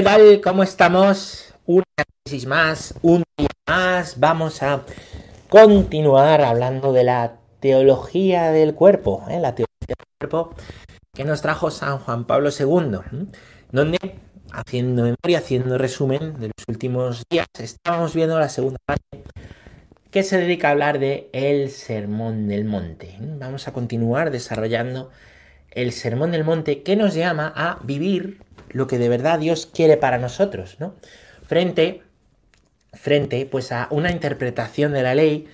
¿Qué tal? ¿Cómo estamos? Un análisis más, un día más. Vamos a continuar hablando de la teología del cuerpo, ¿eh? la teología del cuerpo que nos trajo San Juan Pablo II, donde, haciendo memoria, haciendo resumen de los últimos días, estábamos viendo la segunda parte que se dedica a hablar de el Sermón del Monte. Vamos a continuar desarrollando el Sermón del Monte que nos llama a vivir lo que de verdad Dios quiere para nosotros, ¿no? Frente, frente pues a una interpretación de la ley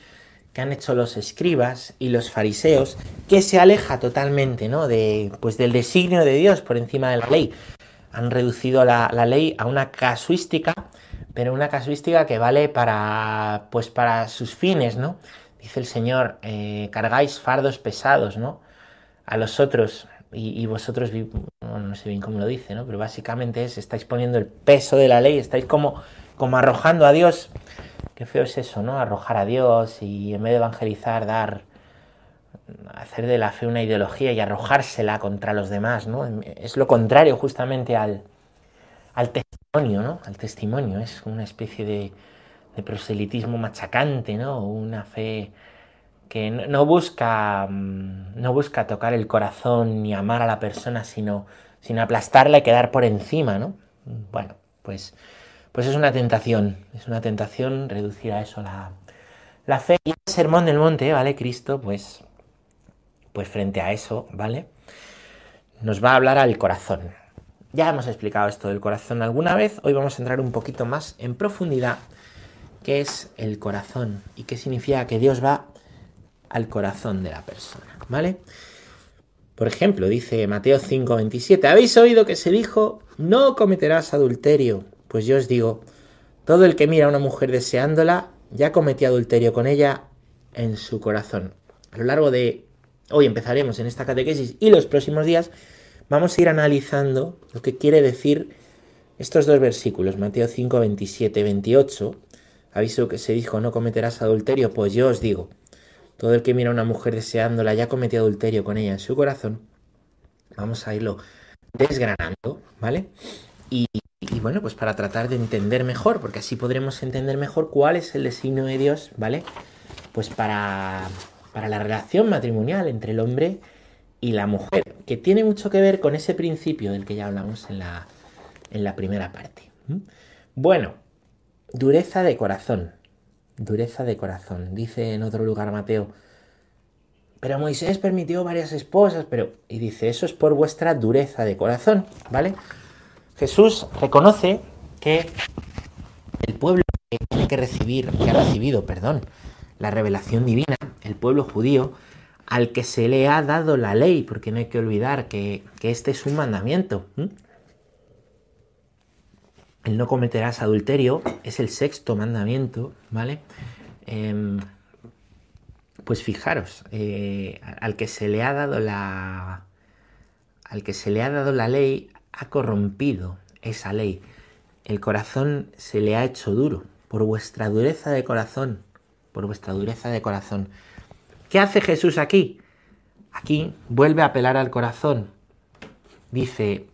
que han hecho los escribas y los fariseos, que se aleja totalmente, ¿no? De, pues del designio de Dios por encima de la ley. Han reducido la, ley a una casuística, pero una casuística que vale para, pues para sus fines, ¿no? Dice el Señor, eh, cargáis fardos pesados, ¿no? A los otros, y, vosotros, no sé bien cómo lo dice, ¿no? Pero básicamente es, estáis poniendo el peso de la ley, estáis como, como arrojando a Dios. Qué feo es eso, ¿no? Arrojar a Dios y en vez de evangelizar, dar, hacer de la fe una ideología y arrojársela contra los demás, ¿no? Es lo contrario justamente al, al testimonio, ¿no? Al testimonio, es una especie de, de proselitismo machacante, ¿no? Una fe que no busca, mm, no busca tocar el corazón ni amar a la persona, sino, sino aplastarla y quedar por encima, ¿no? Bueno, pues, pues es una tentación, es una tentación reducir a eso la, la fe. Y el sermón del monte, ¿vale? Cristo, pues, pues frente a eso, ¿vale? Nos va a hablar al corazón. Ya hemos explicado esto del corazón alguna vez, hoy vamos a entrar un poquito más en profundidad qué es el corazón y qué significa que Dios va al corazón de la persona, ¿vale? Por ejemplo, dice Mateo 5:27, habéis oído que se dijo, no cometerás adulterio. Pues yo os digo, todo el que mira a una mujer deseándola, ya cometió adulterio con ella en su corazón. A lo largo de hoy empezaremos en esta catequesis y los próximos días vamos a ir analizando lo que quiere decir estos dos versículos, Mateo 5, 27, 28. Aviso que se dijo, no cometerás adulterio, pues yo os digo, todo el que mira a una mujer deseándola ya cometió adulterio con ella en su corazón. Vamos a irlo desgranando, ¿vale? Y, bueno, pues para tratar de entender mejor, porque así podremos entender mejor cuál es el designio de Dios, ¿vale? Pues para, para la relación matrimonial entre el hombre y la mujer, que tiene mucho que ver con ese principio del que ya hablamos en la, en la primera parte. Bueno, dureza de corazón dureza de corazón. Dice en otro lugar Mateo, pero Moisés permitió varias esposas, pero... Y dice, eso es por vuestra dureza de corazón, ¿vale? Jesús reconoce que el pueblo que tiene que recibir, que ha recibido, perdón, la revelación divina, el pueblo judío, al que se le ha dado la ley, porque no hay que olvidar que, este es un mandamiento. El no cometerás adulterio es el sexto mandamiento, ¿vale? Em, pues fijaros, eh, al que se le ha dado la. Al que se le ha dado la ley, ha corrompido esa ley. El corazón se le ha hecho duro por vuestra dureza de corazón. Por vuestra dureza de corazón. ¿Qué hace Jesús aquí? Aquí vuelve a apelar al corazón. Dice,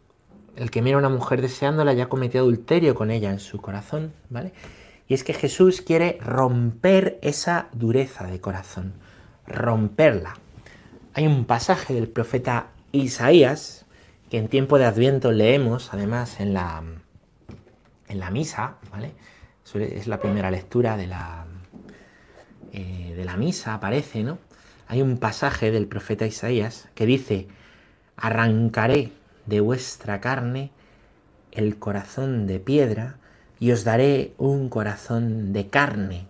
el que mira a una mujer deseándola ya cometió adulterio con ella en su corazón, ¿vale? Y es que Jesús quiere romper esa dureza de corazón, romperla. Hay un pasaje del profeta Isaías que en tiempo de Adviento leemos, además en la, en la misa, ¿vale? Es la primera lectura de la, eh, de la misa, aparece, ¿no? Hay un pasaje del profeta Isaías que dice, arrancaré de vuestra carne el corazón de piedra y os daré un corazón de carne.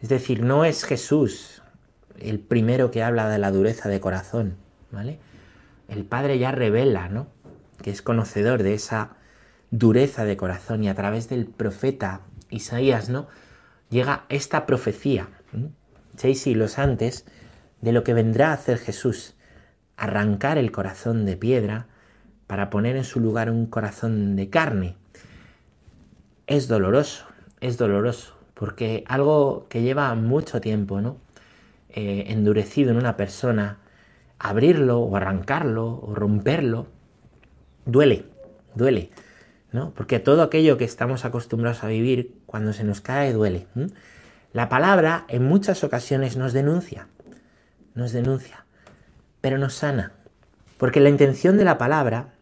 Es decir, no es Jesús el primero que habla de la dureza de corazón, ¿vale? El Padre ya revela, ¿no? Que es conocedor de esa dureza de corazón y a través del profeta Isaías, ¿no? Llega esta profecía, seis siglos antes, de lo que vendrá a hacer Jesús arrancar el corazón de piedra para poner en su lugar un corazón de carne. Es doloroso, es doloroso, porque algo que lleva mucho tiempo, ¿no? Eh, endurecido en una persona, abrirlo o arrancarlo o romperlo, duele, duele. ¿no? Porque todo aquello que estamos acostumbrados a vivir, cuando se nos cae, duele. La palabra en muchas ocasiones nos denuncia, nos denuncia, pero nos sana. Porque la intención de la palabra,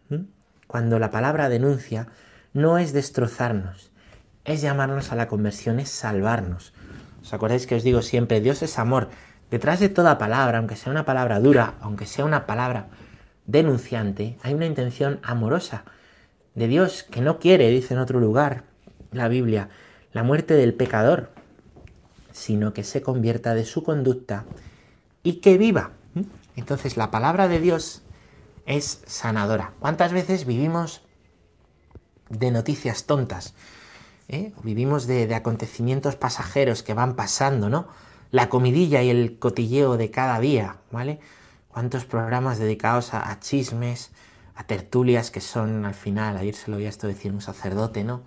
cuando la palabra denuncia, no es destrozarnos, es llamarnos a la conversión, es salvarnos. ¿Os acordáis que os digo siempre, Dios es amor? Detrás de toda palabra, aunque sea una palabra dura, aunque sea una palabra denunciante, hay una intención amorosa de Dios que no quiere, dice en otro lugar la Biblia, la muerte del pecador, sino que se convierta de su conducta y que viva. Entonces la palabra de Dios es sanadora. ¿Cuántas veces vivimos de noticias tontas? ¿Eh? Vivimos de, acontecimientos pasajeros que van pasando, ¿no? La comidilla y el cotilleo de cada día, ¿vale? ¿Cuántos programas dedicados a, chismes, a tertulias que son al final, ayer se lo oía esto decir un sacerdote, ¿no?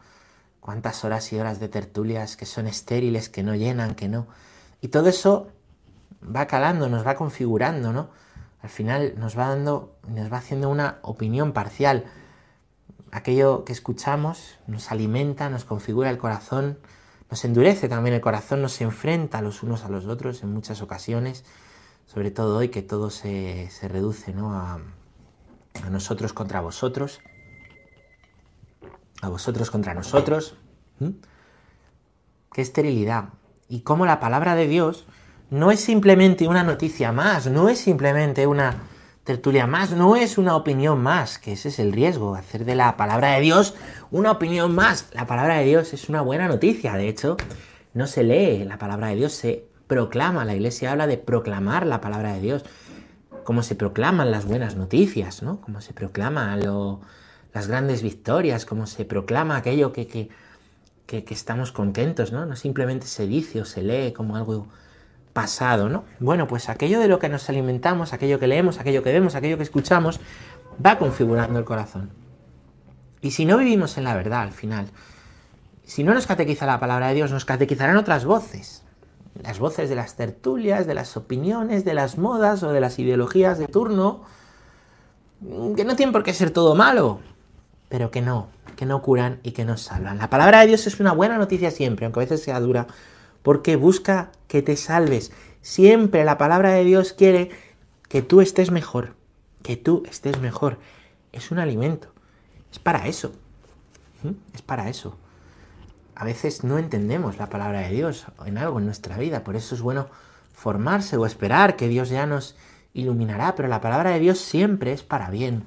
Cuántas horas y horas de tertulias que son estériles, que no llenan, que no. Y todo eso va calando, nos va configurando, ¿no? Al final nos va dando, nos va haciendo una opinión parcial. Aquello que escuchamos nos alimenta, nos configura el corazón, nos endurece también el corazón, nos enfrenta los unos a los otros en muchas ocasiones, sobre todo hoy que todo se, se reduce ¿no? a, a nosotros contra vosotros, a vosotros contra nosotros. Qué esterilidad. Y cómo la palabra de Dios no es simplemente una noticia más, no es simplemente una tertulia más, no es una opinión más, que ese es el riesgo, hacer de la palabra de Dios una opinión más. La palabra de Dios es una buena noticia, de hecho, no se lee la palabra de Dios, se proclama, la iglesia habla de proclamar la palabra de Dios cómo se proclaman las buenas noticias, ¿no? Cómo se proclama las grandes victorias, cómo se proclama aquello que, que, que, estamos contentos, ¿no? No simplemente se dice o se lee como algo pasado, ¿no? Bueno, pues aquello de lo que nos alimentamos, aquello que leemos, aquello que vemos, aquello que escuchamos, va configurando el corazón. Y si no vivimos en la verdad al final, si no nos catequiza la palabra de Dios, nos catequizarán otras voces las voces de las tertulias, de las opiniones, de las modas o de las ideologías de turno, que no tienen por qué ser todo malo, pero que no, que no curan y que nos salvan. La palabra de Dios es una buena noticia siempre, aunque a veces sea dura, porque busca que te salves. Siempre la palabra de Dios quiere que tú estés mejor, que tú estés mejor. Es un alimento, es para eso, es para eso a veces no entendemos la palabra de Dios en algo en nuestra vida, por eso es bueno formarse o esperar que Dios ya nos iluminará, pero la palabra de Dios siempre es para bien.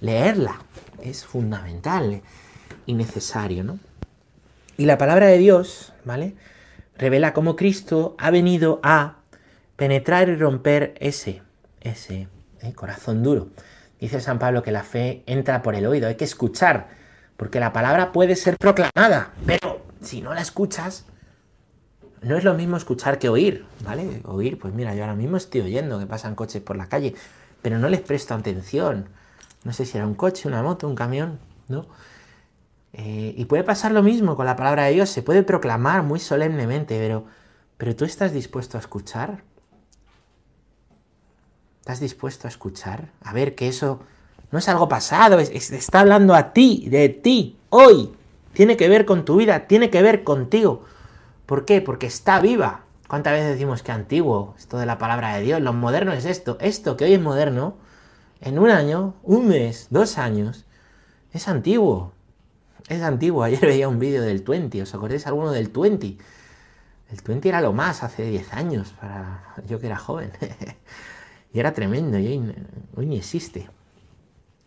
Leerla es fundamental y necesario, ¿no? Y la palabra de Dios, ¿vale? Revela cómo Cristo ha venido a penetrar y romper ese, ese ¿eh? corazón duro. Dice San Pablo que la fe entra por el oído, hay que escuchar, porque la palabra puede ser proclamada, pero si no la escuchas, no es lo mismo escuchar que oír, ¿vale? Oír, pues mira, yo ahora mismo estoy oyendo que pasan coches por la calle, pero no les presto atención. No sé si era un coche, una moto, un camión, ¿no? Eh, y puede pasar lo mismo con la palabra de Dios, se puede proclamar muy solemnemente, pero, pero tú estás dispuesto a escuchar. ¿Estás dispuesto a escuchar? A ver que eso no es algo pasado, está hablando a ti, de ti, hoy, tiene que ver con tu vida, tiene que ver contigo. ¿Por qué? Porque está viva. ¿Cuántas veces decimos que antiguo esto de la palabra de Dios? Lo moderno es esto. Esto que hoy es moderno, en un año, un mes, dos años, es antiguo. Es antiguo. Ayer veía un vídeo del 20. ¿Os acordáis alguno del 20? El 20 era lo más hace 10 años para yo que era joven. y era tremendo. Y hoy, ni existe.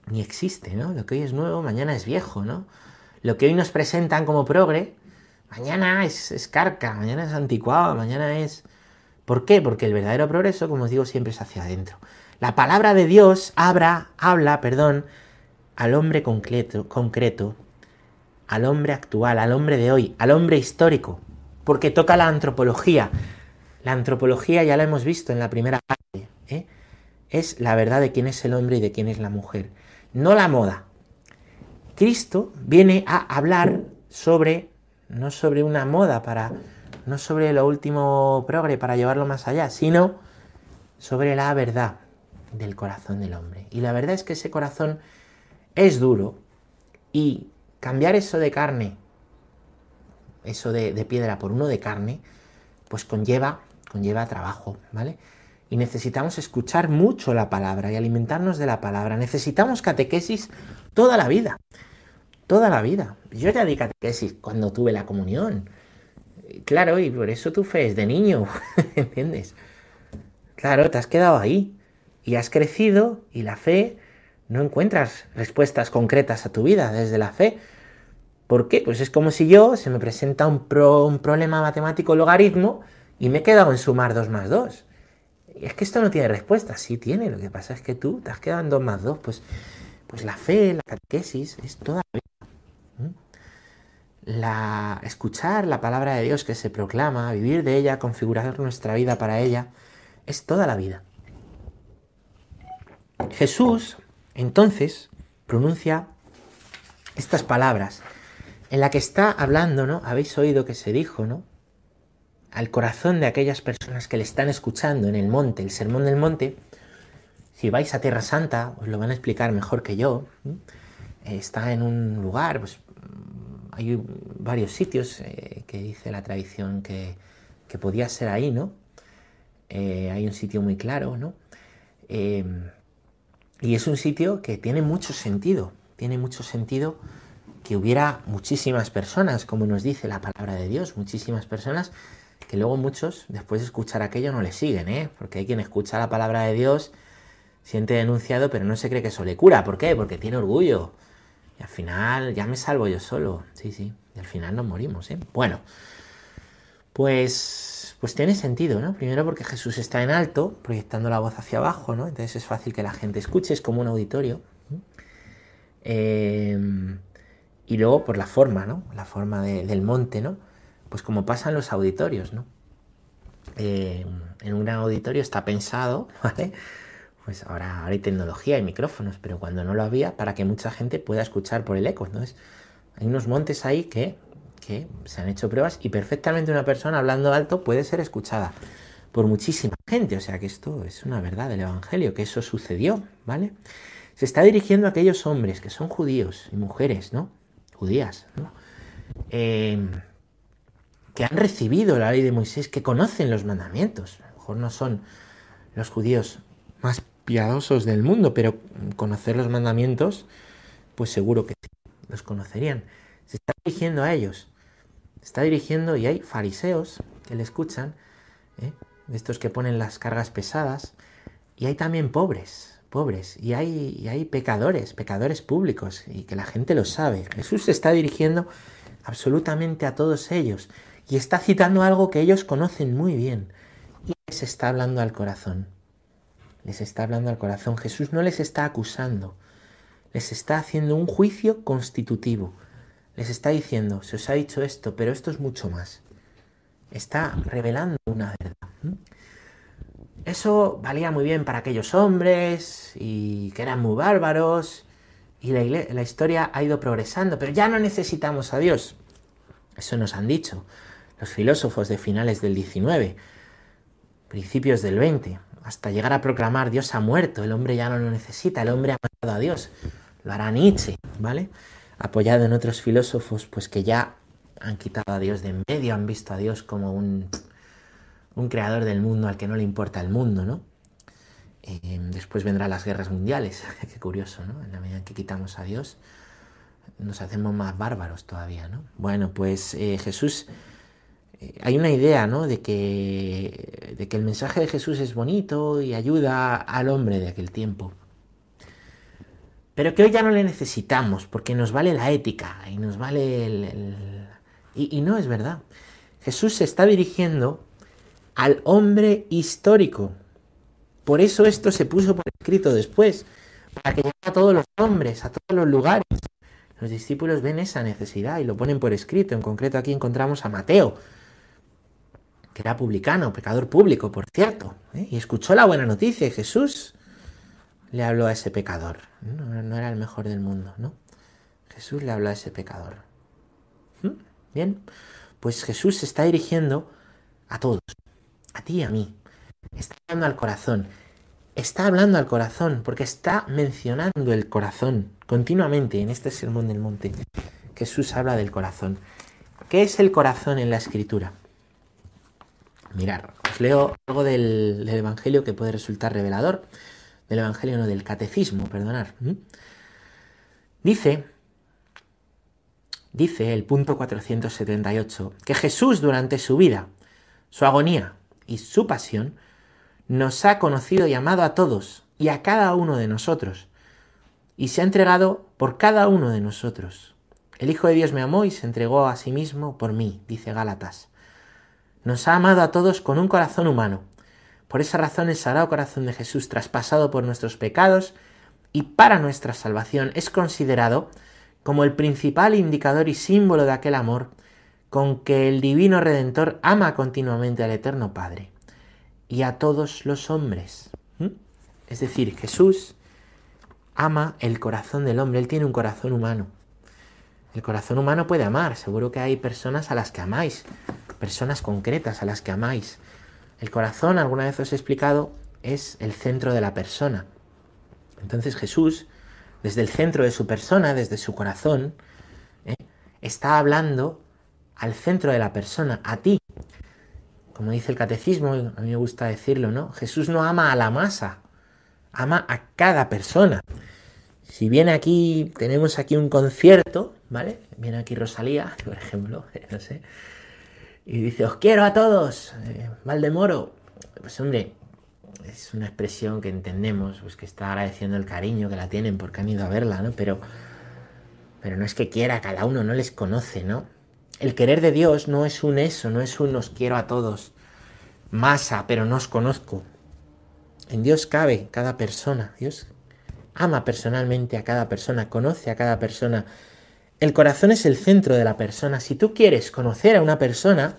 Ni existe, ¿no? Lo que hoy es nuevo, mañana es viejo, ¿no? Lo que hoy nos presentan como progre, mañana es, carca, mañana es anticuado, mañana es... ¿Por qué? Porque el verdadero progreso, como os digo, siempre es hacia adentro. La palabra de Dios habla, habla, perdón, al hombre concreto, concreto, al hombre actual, al hombre de hoy, al hombre histórico, porque toca la antropología. La antropología ya la hemos visto en la primera parte, ¿eh? es la verdad de quién es el hombre y de quién es la mujer, no la moda. Cristo viene a hablar sobre, no sobre una moda para, no sobre lo último progre para llevarlo más allá, sino sobre la verdad del corazón del hombre. Y la verdad es que ese corazón es duro y cambiar eso de carne, eso de, piedra por uno de carne, pues conlleva, conlleva trabajo, ¿vale? Y necesitamos escuchar mucho la palabra y alimentarnos de la palabra. Necesitamos catequesis toda la vida. Toda la vida. Yo ya di catequesis cuando tuve la comunión. Claro, y por eso tu fe es de niño, ¿entiendes? Claro, te has quedado ahí y has crecido y la fe no encuentras respuestas concretas a tu vida desde la fe. ¿Por qué? Pues es como si yo se me presenta un, problema matemático logaritmo y me he quedado en sumar 2 más 2. Y es que esto no tiene respuesta, sí tiene, lo que pasa es que tú te has quedado en 2 más 2, pues, pues la fe, la catequesis, es toda la vida. La, escuchar la palabra de Dios que se proclama, vivir de ella, configurar nuestra vida para ella, es toda la vida. Jesús, entonces, pronuncia estas palabras en la que está hablando, ¿no? Habéis oído que se dijo, ¿no? Al corazón de aquellas personas que le están escuchando en el monte, el sermón del monte. Si vais a Tierra Santa, os lo van a explicar mejor que yo. Está en un lugar, pues hay varios sitios eh, que dice la tradición que, que, podía ser ahí, ¿no? Eh, hay un sitio muy claro, ¿no? Eh, y es un sitio que tiene mucho sentido, tiene mucho sentido que hubiera muchísimas personas, como nos dice la palabra de Dios, muchísimas personas que luego muchos, después de escuchar aquello, no le siguen, ¿eh? Porque hay quien escucha la palabra de Dios, siente denunciado, pero no se cree que eso le cura. ¿Por qué? Porque tiene orgullo. Y al final ya me salvo yo solo. Sí, sí. Y al final nos morimos, ¿eh? Bueno, pues, pues tiene sentido, ¿no? Primero porque Jesús está en alto, proyectando la voz hacia abajo, ¿no? Entonces es fácil que la gente escuche, es como un auditorio. Eh, y luego por la forma, ¿no? La forma del monte, ¿no? Pues como pasa en los auditorios, ¿no? Eh, en un gran auditorio está pensado, ¿vale? Pues ahora, ahora hay tecnología, hay micrófonos, pero cuando no lo había, para que mucha gente pueda escuchar por el eco, ¿no? Es, hay unos montes ahí que, que se han hecho pruebas y perfectamente una persona hablando alto puede ser escuchada por muchísima gente. O sea que esto es una verdad del Evangelio, que eso sucedió, ¿vale? Se está dirigiendo a aquellos hombres que son judíos y mujeres, ¿no? Judías, eh, que han recibido la ley de Moisés, que conocen los mandamientos. A lo mejor no son los judíos más piadosos del mundo, pero conocer los mandamientos, pues seguro que los conocerían. Se está dirigiendo a ellos. Se está dirigiendo y hay fariseos que le escuchan, ¿eh? estos que ponen las cargas pesadas, y hay también pobres, pobres y hay, hay pecadores, pecadores públicos y que la gente lo sabe. Jesús se está dirigiendo absolutamente a todos ellos y está citando algo que ellos conocen muy bien y les está hablando al corazón. Les está hablando al corazón. Jesús no les está acusando, les está haciendo un juicio constitutivo. Les está diciendo, se os ha dicho esto, pero esto es mucho más. Está revelando una verdad. Eso valía muy bien para aquellos hombres y que eran muy bárbaros y la, historia ha ido progresando, pero ya no necesitamos a Dios. Eso nos han dicho los filósofos de finales del 19, principios del 20, hasta llegar a proclamar Dios ha muerto, el hombre ya no lo necesita, el hombre ha matado a Dios. Lo hará Nietzsche, ¿vale? Apoyado en otros filósofos, pues que ya han quitado a Dios de en medio, han visto a Dios como un un creador del mundo al que no le importa el mundo, ¿no? Eh, después vendrán las guerras mundiales, qué curioso, ¿no? En la medida en que quitamos a Dios, nos hacemos más bárbaros todavía, ¿no? Bueno, pues eh, Jesús, eh, hay una idea, ¿no? De que, de que el mensaje de Jesús es bonito y ayuda al hombre de aquel tiempo. Pero que hoy ya no le necesitamos, porque nos vale la ética y nos vale el... Y, y no es verdad. Jesús se está dirigiendo al hombre histórico. Por eso esto se puso por escrito después, para que llegue a todos los hombres, a todos los lugares. Los discípulos ven esa necesidad y lo ponen por escrito. En concreto aquí encontramos a Mateo, que era publicano, pecador público, por cierto, ¿eh? y escuchó la buena noticia y Jesús le habló a ese pecador. No, era el mejor del mundo, ¿no? Jesús le habló a ese pecador. ¿Mm? Bien, pues Jesús se está dirigiendo a todos, a ti y a mí. Está hablando al corazón. Está hablando al corazón porque está mencionando el corazón continuamente en este sermón del monte. Jesús habla del corazón. ¿Qué es el corazón en la escritura? Mirar, os leo algo del, Evangelio que puede resultar revelador. Del Evangelio, no, del Catecismo, perdonar. Dice, dice el punto 478, que Jesús durante su vida, su agonía y su pasión, nos ha conocido y amado a todos y a cada uno de nosotros, y se ha entregado por cada uno de nosotros. El Hijo de Dios me amó y se entregó a sí mismo por mí, dice Gálatas. Nos ha amado a todos con un corazón humano. Por esa razón el Sagrado Corazón de Jesús, traspasado por nuestros pecados y para nuestra salvación, es considerado como el principal indicador y símbolo de aquel amor con que el Divino Redentor ama continuamente al Eterno Padre y a todos los hombres. Es decir, Jesús ama el corazón del hombre, Él tiene un corazón humano. El corazón humano puede amar, seguro que hay personas a las que amáis, personas concretas a las que amáis. El corazón, alguna vez os he explicado, es el centro de la persona. Entonces Jesús, desde el centro de su persona, desde su corazón, ¿eh? está hablando al centro de la persona, a ti. Como dice el catecismo, a mí me gusta decirlo, ¿no? Jesús no ama a la masa, ama a cada persona. Si viene aquí, tenemos aquí un concierto, ¿vale? Viene aquí Rosalía, por ejemplo, no sé, y dice, os quiero a todos, eh, Valdemoro. Pues hombre, es una expresión que entendemos, pues que está agradeciendo el cariño que la tienen porque han ido a verla, ¿no? Pero, pero no es que quiera, cada uno no les conoce, ¿no? El querer de Dios no es un eso, no es un os quiero a todos, masa, pero no os conozco. En Dios cabe cada persona. Dios ama personalmente a cada persona, conoce a cada persona. El corazón es el centro de la persona. Si tú quieres conocer a una persona,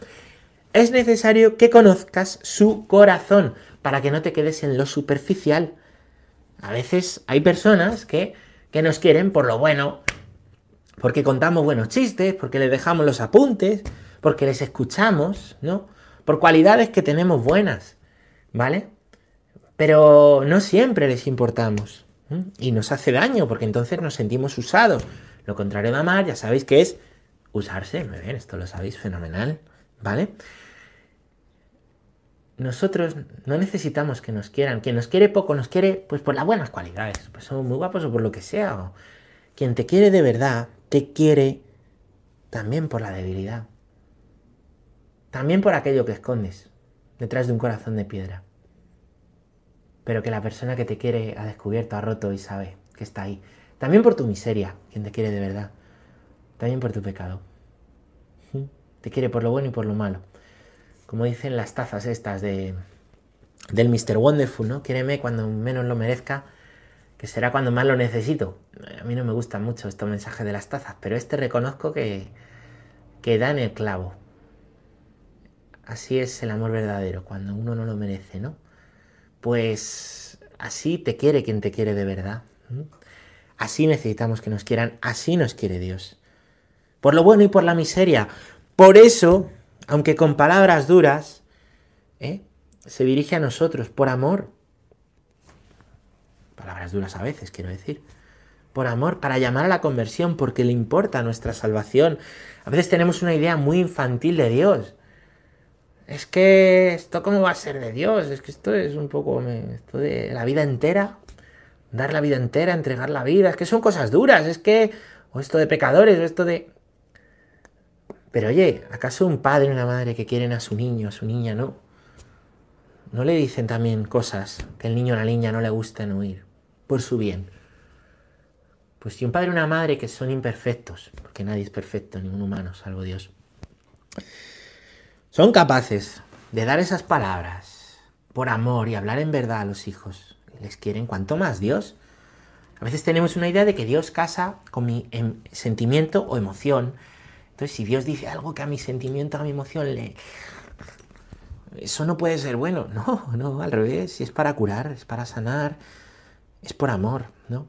es necesario que conozcas su corazón para que no te quedes en lo superficial. A veces hay personas que, que nos quieren por lo bueno, porque contamos buenos chistes, porque les dejamos los apuntes, porque les escuchamos, ¿no? Por cualidades que tenemos buenas, ¿vale? Pero no siempre les importamos. Y nos hace daño porque entonces nos sentimos usados. Lo contrario de amar, ya sabéis que es usarse. Muy bien, esto lo sabéis fenomenal. ¿Vale? Nosotros no necesitamos que nos quieran. Quien nos quiere poco nos quiere pues por las buenas cualidades. Pues somos muy guapos o por lo que sea. quien te quiere de verdad, te quiere también por la debilidad. También por aquello que escondes detrás de un corazón de piedra pero que la persona que te quiere ha descubierto, ha roto y sabe que está ahí. También por tu miseria, quien te quiere de verdad. También por tu pecado. Te quiere por lo bueno y por lo malo. Como dicen las tazas estas de, del Mr. Wonderful, ¿no? Quiereme cuando menos lo merezca, que será cuando más lo necesito. A mí no me gustan mucho estos mensajes de las tazas, pero este reconozco que, que da en el clavo. Así es el amor verdadero, cuando uno no lo merece, ¿no? pues así te quiere quien te quiere de verdad. Así necesitamos que nos quieran, así nos quiere Dios. Por lo bueno y por la miseria. Por eso, aunque con palabras duras, ¿eh? se dirige a nosotros, por amor. Palabras duras a veces, quiero decir. Por amor, para llamar a la conversión, porque le importa nuestra salvación. A veces tenemos una idea muy infantil de Dios es que esto cómo va a ser de Dios, es que esto es un poco esto de la vida entera, dar la vida entera, entregar la vida, es que son cosas duras, es que o esto de pecadores, o esto de Pero oye, ¿acaso un padre y una madre que quieren a su niño, a su niña, no? ¿No le dicen también cosas que el niño o la niña no le gustan oír por su bien? Pues si un padre y una madre que son imperfectos, porque nadie es perfecto, ningún humano, salvo Dios son capaces de dar esas palabras por amor y hablar en verdad a los hijos, les quieren cuanto más Dios. A veces tenemos una idea de que Dios casa con mi em, sentimiento o emoción. Entonces, si Dios dice algo que a mi sentimiento, a mi emoción le... Eso no puede ser bueno. No, no, al revés. Si es para curar, es para sanar, es por amor, ¿no?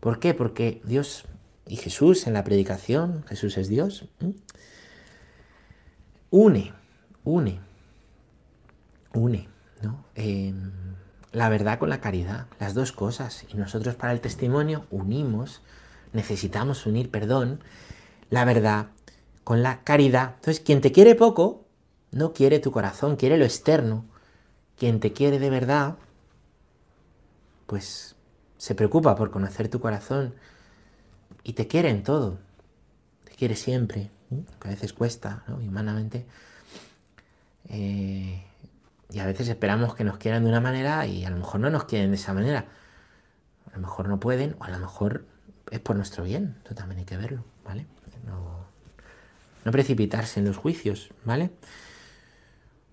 ¿Por qué? Porque Dios y Jesús en la predicación, Jesús es Dios, une une, une, ¿no? Em, la verdad con la caridad, las dos cosas. Y nosotros para el testimonio unimos, necesitamos unir, perdón, la verdad, con la caridad. Entonces, quien te quiere poco, no quiere tu corazón, quiere lo externo. Quien te quiere de verdad, pues se preocupa por conocer tu corazón y te quiere en todo. Te quiere siempre, que a veces cuesta, ¿no? Humanamente. Eh, y a veces esperamos que nos quieran de una manera y a lo mejor no nos quieren de esa manera. A lo mejor no pueden o a lo mejor es por nuestro bien. Esto también hay que verlo, ¿vale? No, no precipitarse en los juicios, ¿vale?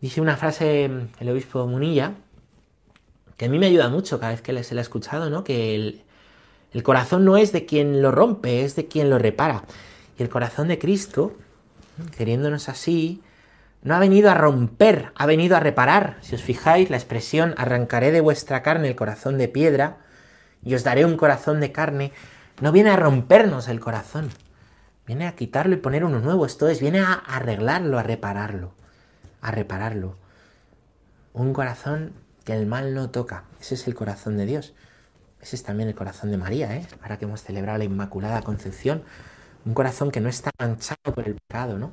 Dice una frase el obispo Munilla que a mí me ayuda mucho cada vez que se la he escuchado, ¿no? Que el, el corazón no es de quien lo rompe, es de quien lo repara. Y el corazón de Cristo, queriéndonos así, no ha venido a romper, ha venido a reparar. Si os fijáis, la expresión arrancaré de vuestra carne el corazón de piedra y os daré un corazón de carne, no viene a rompernos el corazón, viene a quitarlo y poner uno nuevo. Esto es, viene a arreglarlo, a repararlo, a repararlo. Un corazón que el mal no toca. Ese es el corazón de Dios. Ese es también el corazón de María, ¿eh? Ahora que hemos celebrado la Inmaculada Concepción, un corazón que no está manchado por el pecado, ¿no?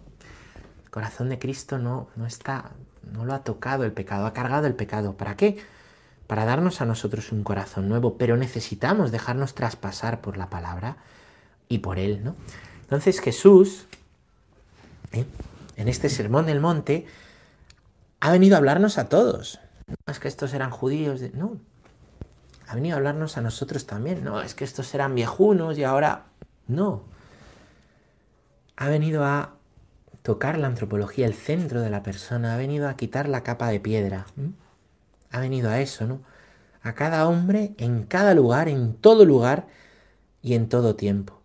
El corazón de Cristo no, no está, no lo ha tocado el pecado, ha cargado el pecado. ¿Para qué? Para darnos a nosotros un corazón nuevo, pero necesitamos dejarnos traspasar por la palabra y por Él, ¿no? Entonces Jesús, ¿eh? en este sermón del monte, ha venido a hablarnos a todos. No es que estos eran judíos, no. Ha venido a hablarnos a nosotros también. No, es que estos eran viejunos y ahora no. Ha venido a tocar la antropología, el centro de la persona, ha venido a quitar la capa de piedra. Ha venido a eso, ¿no? A cada hombre, en cada lugar, en todo lugar y en todo tiempo.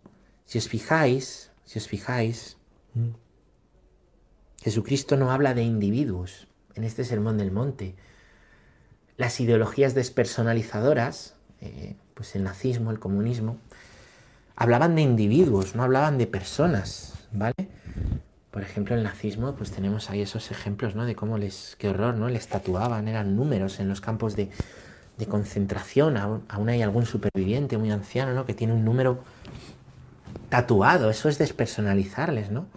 Si os fijáis, si os fijáis, Jesucristo no habla de individuos en este sermón del monte. Las ideologías despersonalizadoras, eh, pues el nazismo, el comunismo, hablaban de individuos, no hablaban de personas, ¿vale? Por ejemplo, el nazismo, pues tenemos ahí esos ejemplos, ¿no? De cómo les, qué horror, ¿no? Les tatuaban, eran números en los campos de, concentración. Aún, hay algún superviviente muy anciano, ¿no? Que tiene un número tatuado. Eso es despersonalizarles, ¿no?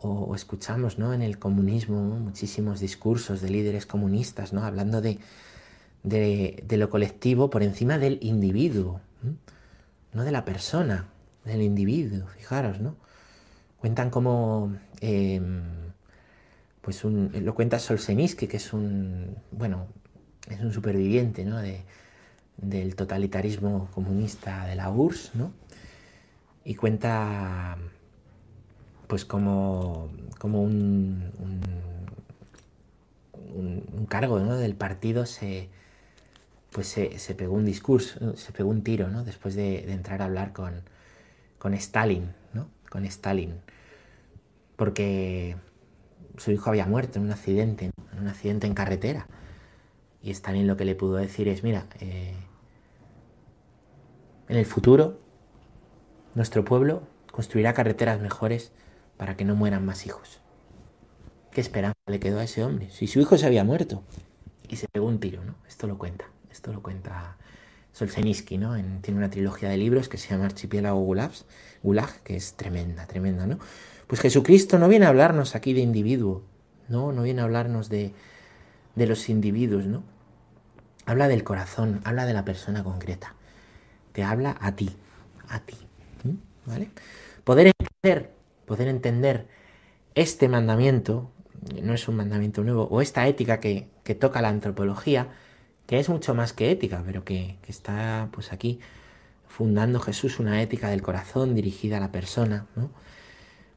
O, escuchamos, ¿no? En el comunismo muchísimos discursos de líderes comunistas, ¿no? Hablando de, de, lo colectivo por encima del individuo, no de la persona, del individuo, fijaros, ¿no? Cuentan como, em, pues un, lo cuenta Solzhenitsyn, que es un, bueno, es un superviviente, ¿no? De, del totalitarismo comunista de la URSS, ¿no? Y cuenta, pues como, como un, un, cargo ¿no? del partido se, pues se, pegó un discurso, se pegó un tiro, ¿no? Después de, de entrar a hablar con, con Stalin, ¿no? Con Stalin porque su hijo había muerto en un accidente, en un accidente en carretera. Y Stalin lo que le pudo decir es, mira, eh, en el futuro nuestro pueblo construirá carreteras mejores para que no mueran más hijos. ¿Qué esperanza le quedó a ese hombre? Si su hijo se había muerto y se pegó un tiro, ¿no? Esto lo cuenta, esto lo cuenta Solzhenitsyn, ¿no? tiene una trilogía de libros que se llama Archipiélago Gulag, que es tremenda, tremenda, ¿no? Pues Jesucristo no viene a hablarnos aquí de individuo, no, no viene a hablarnos de, de los individuos, ¿no? Habla del corazón, habla de la persona concreta. Te habla a ti, a ti, ¿vale? Poder entender, poder entender este mandamiento, no es un mandamiento nuevo, o esta ética que, que toca la antropología, que es mucho más que ética, pero que, está pues aquí fundando Jesús una ética del corazón dirigida a la persona, ¿no?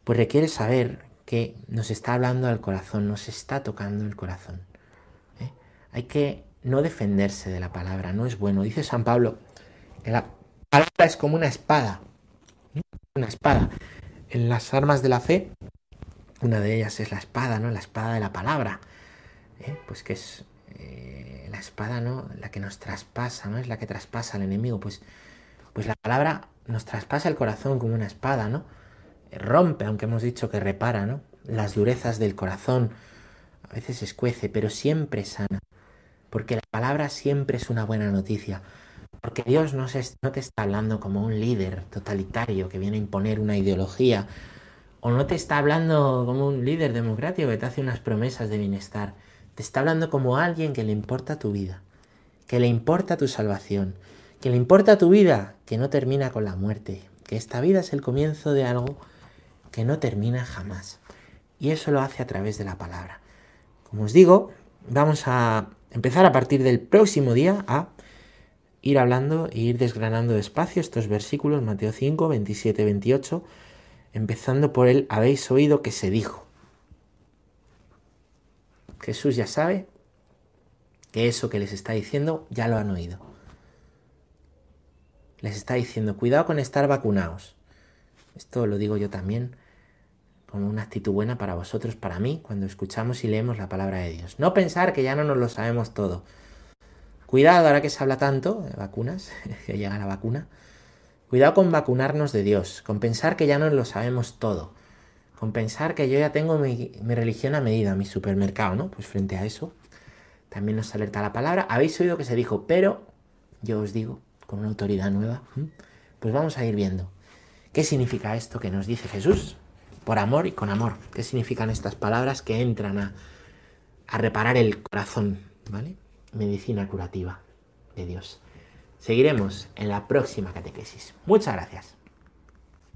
pues requiere saber que nos está hablando al corazón, nos está tocando el corazón. ¿eh? Hay que no defenderse de la palabra, no es bueno. Dice San Pablo que la palabra es como una espada, una espada. En las armas de la fe, una de ellas es la espada, ¿no? La espada de la palabra, ¿eh? pues que es eh, la espada, ¿no? La que nos traspasa, ¿no? Es la que traspasa al enemigo, pues, pues la palabra nos traspasa el corazón como una espada, ¿no? rompe, aunque hemos dicho que repara, ¿no? Las durezas del corazón, a veces escuece, pero siempre sana. Porque la palabra siempre es una buena noticia. Porque Dios no, se, no te está hablando como un líder totalitario que viene a imponer una ideología O no te está hablando como un líder democrático que te hace unas promesas de bienestar. Te está hablando como alguien que le importa tu vida, que le importa tu salvación, que le importa tu vida, que no termina con la muerte, que esta vida es el comienzo de algo que no termina jamás. Y eso lo hace a través de la palabra. Como os digo, vamos a empezar a partir del próximo día a ir hablando e ir desgranando despacio estos versículos, Mateo 5, 27, 28, empezando por el habéis oído que se dijo. Jesús ya sabe que eso que les está diciendo ya lo han oído. Les está diciendo, cuidado con estar vacunados. Esto lo digo yo también como una actitud buena para vosotros, para mí, cuando escuchamos y leemos la palabra de Dios. No pensar que ya no nos lo sabemos todo. Cuidado, ahora que se habla tanto de vacunas, que llega la vacuna, cuidado con vacunarnos de Dios, con pensar que ya no lo sabemos todo, con pensar que yo ya tengo mi, religión a medida, mi supermercado, ¿no? Pues frente a eso, también nos alerta la palabra. Habéis oído que se dijo, pero yo os digo, con una autoridad nueva, pues vamos a ir viendo. ¿Qué significa esto que nos dice Jesús? por amor y con amor. ¿Qué significan estas palabras que entran a, a reparar el corazón? ¿Vale? Medicina curativa de Dios. Seguiremos en la próxima catequesis. Muchas gracias.